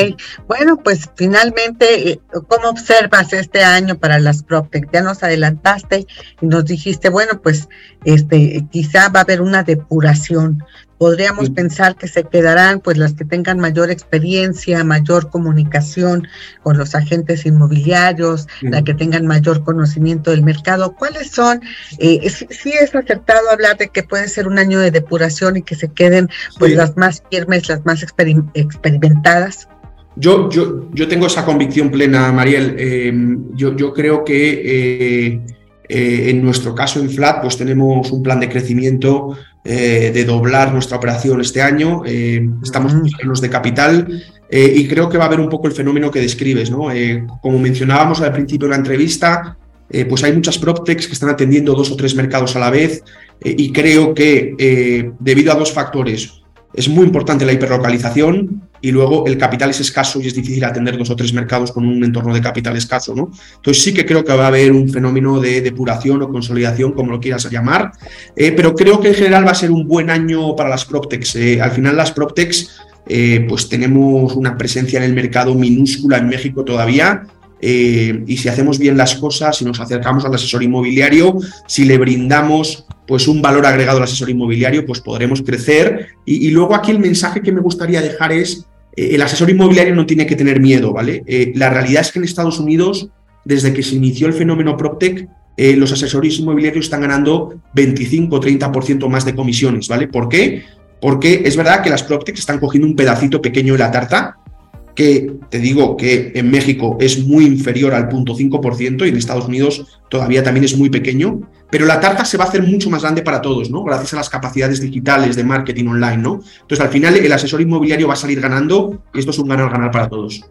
Bueno, pues finalmente, eh, ¿cómo observas este año para las PropTech? Ya nos adelantaste y nos dijiste, bueno, pues este, quizá va a haber una depuración podríamos pensar que se quedarán pues las que tengan mayor experiencia, mayor comunicación con los agentes inmobiliarios, las que tengan mayor conocimiento del mercado. ¿Cuáles son? Eh, sí, es acertado hablar de que puede ser un año de depuración y que se queden pues las más firmes, las más experimentadas. Yo, yo, yo tengo esa convicción plena, Mariel. Em, yo, yo creo que eh, eh, en nuestro caso en Flat, pues tenemos un plan de crecimiento eh, de doblar nuestra operación este año. Eh, estamos en los de capital y creo que va a haber un poco el fenómeno que describes. ¿no? como mencionábamos al principio de la entrevista, pues hay muchas PropTechs que están atendiendo dos o tres mercados a la vez y creo que debido a dos factores, es muy importante la hiperlocalización y luego el capital es escaso y es difícil atender dos o tres mercados con un entorno de capital escaso, ¿no? Entonces sí que creo que va a haber un fenómeno de depuración o consolidación, como lo quieras llamar, eh, pero creo que en general va a ser un buen año para las PropTechs. Eh, al final las PropTechs eh, pues tenemos una presencia en el mercado minúscula en México todavía, y si hacemos bien las cosas, si nos acercamos al asesor inmobiliario, si le brindamos pues un valor agregado al asesor inmobiliario, pues podremos crecer. Y, luego aquí el mensaje que me gustaría dejar es, el asesor inmobiliario no tiene que tener miedo, ¿vale? Eh, la realidad es que en Estados Unidos, desde que se inició el fenómeno PropTech, eh, los asesores inmobiliarios están ganando 25 o 30% más de comisiones, ¿vale? ¿Por qué? Porque es verdad que las PropTech están cogiendo un pedacito pequeño de la tarta, que te digo que en México es muy inferior al 0.5% y en Estados Unidos todavía también es muy pequeño, pero la tarta se va a hacer mucho más grande para todos, ¿no? Gracias a las capacidades digitales de marketing online, ¿no? Entonces, al final, el asesor inmobiliario va a salir ganando y esto es un ganar-ganar para todos.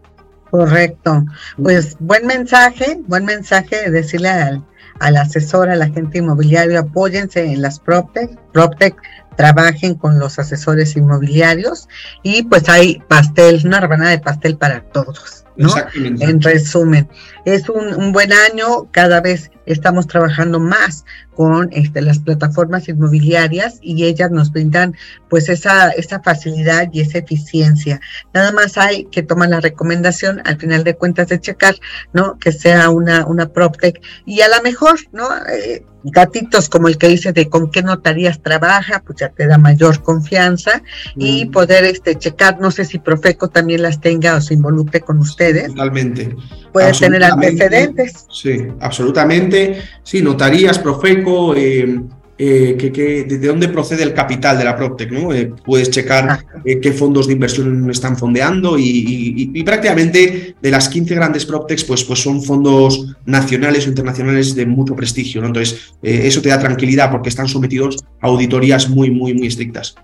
Correcto. Pues buen mensaje, buen mensaje decirle al, al asesor, al agente inmobiliario, apóyense en las PropTech. PropTech trabajen con los asesores inmobiliarios y pues hay pastel, una rebanada de pastel para todos. ¿no? En resumen, es un, un, buen año, cada vez estamos trabajando más con este, las plataformas inmobiliarias y ellas nos brindan pues esa, esa facilidad y esa eficiencia. Nada más hay que tomar la recomendación al final de cuentas de checar, ¿no? Que sea una, una PropTech y a lo mejor, ¿no? Eh, gatitos como el que dice de con qué notarías trabaja, pues ya te da mayor confianza y mm. poder este checar, no sé si Profeco también las tenga o se involucre con ustedes. Totalmente. Puede tener antecedentes. Sí, absolutamente. Sí, notarías, Profeco, eh, eh, que, de dónde procede el capital de la PropTech, ¿no? Eh, puedes checar ah. eh, qué fondos de inversión están fondeando y, prácticamente de las 15 grandes PropTechs, pues, pues son fondos nacionales o internacionales de mucho prestigio, ¿no? Entonces, eso te da tranquilidad porque están sometidos a auditorías muy, muy, muy estrictas.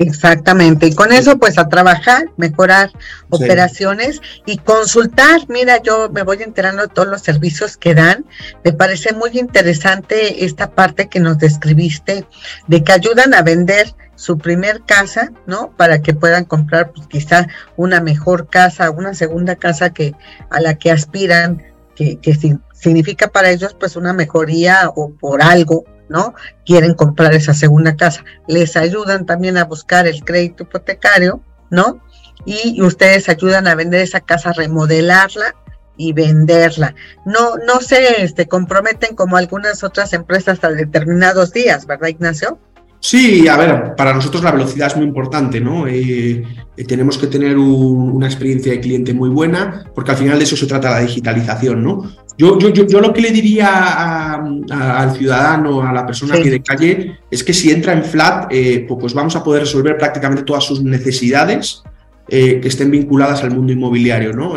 Exactamente, y con eso pues a trabajar, mejorar operaciones y consultar. Mira, yo me voy enterando de todos los servicios que dan. Me parece muy interesante esta parte que nos describiste de que ayudan a vender su primer casa, ¿no? Para que puedan comprar pues quizá una mejor casa, una segunda casa que a la que aspiran, que, que significa para ellos pues una mejoría o por algo, ¿no? Quieren comprar esa segunda casa. Les ayudan también a buscar el crédito hipotecario, ¿no? Y ustedes ayudan a vender esa casa, remodelarla y venderla. No, no se este, comprometen como algunas otras empresas a determinados días, ¿verdad, Ignacio? Sí, a ver, para nosotros la velocidad es muy importante, ¿no? Eh, eh, tenemos que tener una experiencia de cliente muy buena, porque al final de eso se trata la digitalización, ¿no? Yo, yo, yo, lo que le diría al ciudadano, a la persona que de calle, es que si entra en Flat, eh, pues vamos a poder resolver prácticamente todas sus necesidades que estén vinculadas al mundo inmobiliario, ¿no?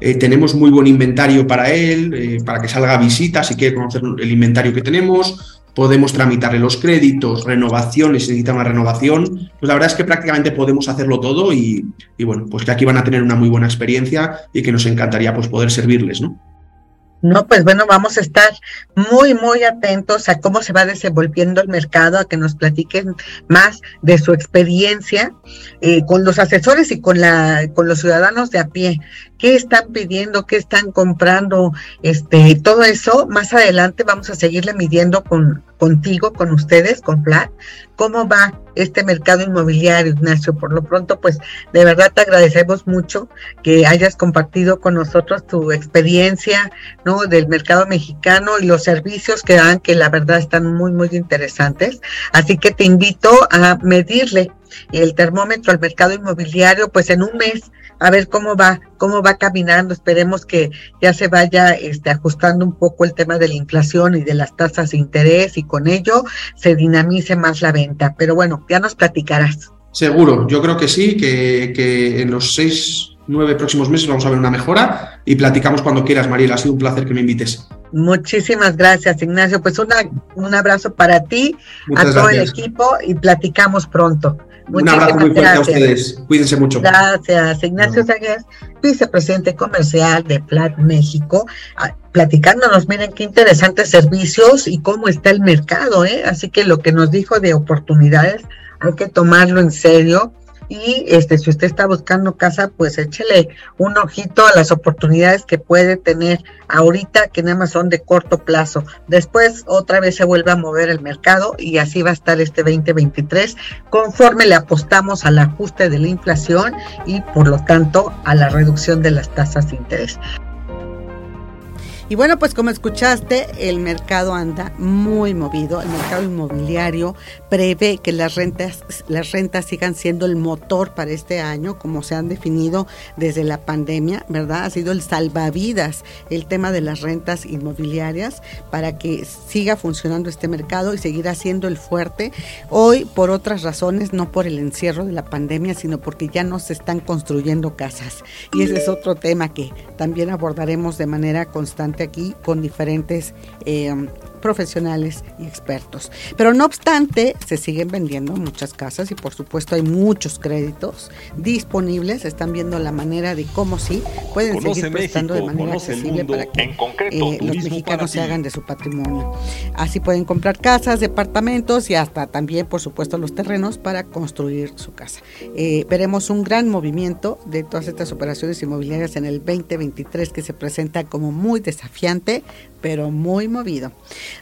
tenemos muy buen inventario para él, para que salga a visita, si quiere conocer el inventario que tenemos podemos tramitarle los créditos, renovaciones, si necesita una renovación, pues la verdad es que prácticamente podemos hacerlo todo y, bueno, pues que aquí van a tener una muy buena experiencia y que nos encantaría pues poder servirles, ¿no? No, pues bueno, vamos a estar muy, muy atentos a cómo se va desenvolviendo el mercado, a que nos platiquen más de su experiencia eh, con los asesores y con, la, con los ciudadanos de a pie. ¿Qué están pidiendo? ¿Qué están comprando? Este, todo eso, más adelante vamos a seguirle midiendo con, contigo, con ustedes, con Flat, cómo va este mercado inmobiliario, Ignacio. Por lo pronto, pues de verdad te agradecemos mucho que hayas compartido con nosotros tu experiencia, ¿no? Del mercado mexicano y los servicios que dan, que la verdad están muy, muy interesantes. Así que te invito a medirle el termómetro al mercado inmobiliario, pues en un mes a ver cómo va, cómo va caminando. Esperemos que ya se vaya este, ajustando un poco el tema de la inflación y de las tasas de interés y con ello se dinamice más la venta. Pero bueno, ya nos platicarás. Seguro, yo creo que sí, que, que en los seis, nueve próximos meses vamos a ver una mejora y platicamos cuando quieras, Mariel. Ha sido un placer que me invites. Muchísimas gracias, Ignacio. Pues una, un abrazo para ti, a todo el equipo y platicamos pronto. Un abrazo muy fuerte a ustedes. Cuídense mucho. Gracias. Ignacio no. vicepresidente comercial de Plat México, ah, platicándonos, miren qué interesantes servicios y cómo está el mercado, ¿eh? Así que lo que nos dijo de oportunidades hay que tomarlo en serio y este si usted está buscando casa, pues échele un ojito a las oportunidades que puede tener ahorita que nada más son de corto plazo. Después otra vez se vuelve a mover el mercado y así va a estar este 2023 conforme le apostamos al ajuste de la inflación y por lo tanto a la reducción de las tasas de interés. Y bueno, pues como escuchaste, el mercado anda muy movido. El mercado inmobiliario prevé que las rentas, las rentas sigan siendo el motor para este año, como se han definido desde la pandemia, ¿verdad? Ha sido el salvavidas el tema de las rentas inmobiliarias para que siga funcionando este mercado y seguirá siendo el fuerte. Hoy, por otras razones, no por el encierro de la pandemia, sino porque ya no se están construyendo casas. Y ese es otro tema que también abordaremos de manera constante aquí con diferentes eh, profesionales y expertos. Pero no obstante, se siguen vendiendo muchas casas y por supuesto hay muchos créditos disponibles. Están viendo la manera de cómo sí pueden seguir prestando de manera accesible para que eh, los mexicanos se hagan de su patrimonio. Así pueden comprar casas, departamentos y hasta también, por supuesto, los terrenos para construir su casa. Eh, veremos un gran movimiento de todas estas operaciones inmobiliarias en el 2023 que se presenta como muy desafiante, pero muy movido.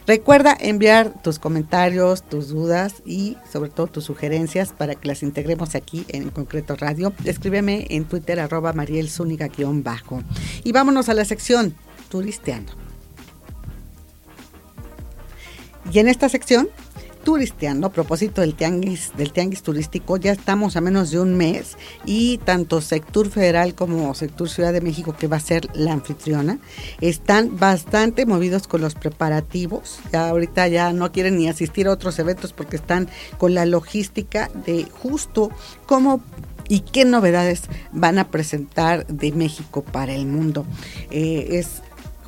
Recuerda enviar tus comentarios, tus dudas y sobre todo tus sugerencias para que las integremos aquí en Concreto Radio. Escríbeme en Twitter arroba Mariel bajo Y vámonos a la sección Turisteando. Y en esta sección turisteando a propósito del tianguis, del tianguis turístico. Ya estamos a menos de un mes y tanto Sector Federal como Sector Ciudad de México, que va a ser la anfitriona, están bastante movidos con los preparativos. Ya ahorita ya no quieren ni asistir a otros eventos porque están con la logística de justo cómo y qué novedades van a presentar de México para el mundo. Eh, es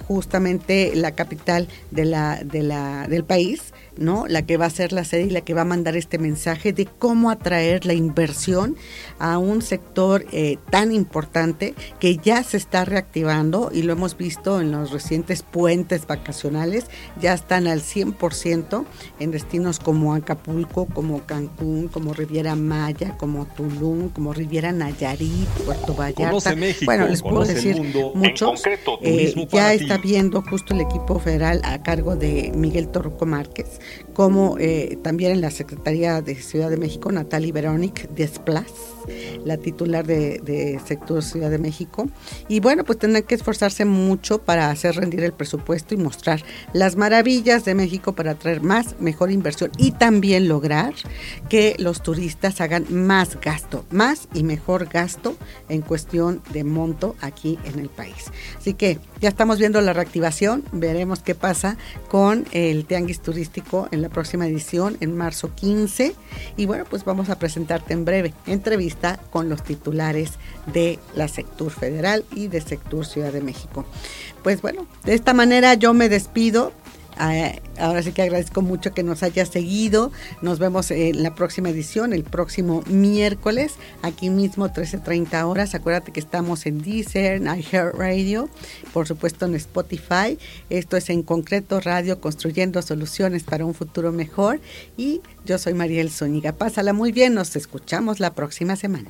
justamente la capital de la, de la, del país ¿no? La que va a ser la sede y la que va a mandar este mensaje de cómo atraer la inversión a un sector eh, tan importante que ya se está reactivando y lo hemos visto en los recientes puentes vacacionales, ya están al 100% en destinos como Acapulco, como Cancún, como Riviera Maya, como Tulum, como Riviera Nayarit, Puerto Vallarta. bueno, les puedo decir muchos. Eh, ya está viendo justo el equipo federal a cargo de Miguel Torruco Márquez, como eh, también en la Secretaría de Ciudad de México, Natalie Veronic Desplas, la titular de, de, Sector Ciudad de México. Y bueno, pues tendrán que esforzarse mucho para hacer rendir el presupuesto y mostrar las maravillas de México para traer más, mejor inversión y también lograr que los turistas hagan más gasto, más y mejor gasto en cuestión de monto aquí en el país. Así que ya estamos viendo la reactivación, veremos qué pasa con el Tianguis Turístico en la próxima edición, en marzo 15. Y bueno, pues vamos a presentarte en breve entrevista con los titulares de la Sectur Federal y de Sectur Ciudad de México. Pues bueno, de esta manera yo me despido ahora sí que agradezco mucho que nos haya seguido. Nos vemos en la próxima edición, el próximo miércoles, aquí mismo, 13.30 horas. Acuérdate que estamos en Deezer, en iHeartRadio, por supuesto en Spotify. Esto es en concreto Radio, construyendo soluciones para un futuro mejor. Y yo soy Mariel Zúñiga. Pásala muy bien, nos escuchamos la próxima semana.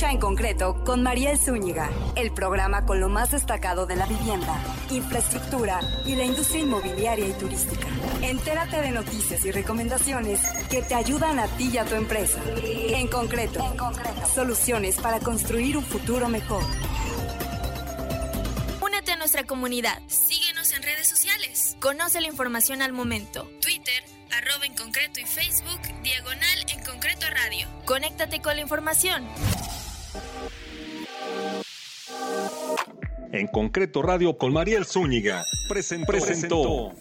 En concreto con Mariel Zúñiga, el programa con lo más destacado de la vivienda, infraestructura y la industria inmobiliaria y turística. Entérate de noticias y recomendaciones que te ayudan a ti y a tu empresa. En concreto, en soluciones para construir un futuro mejor. Únete a nuestra comunidad. Síguenos en redes sociales. Conoce la información al momento. Twitter, arroba en concreto y Facebook, diagonal en concreto radio. Conéctate con la información. En concreto radio con Mariel Zúñiga presentó. presentó.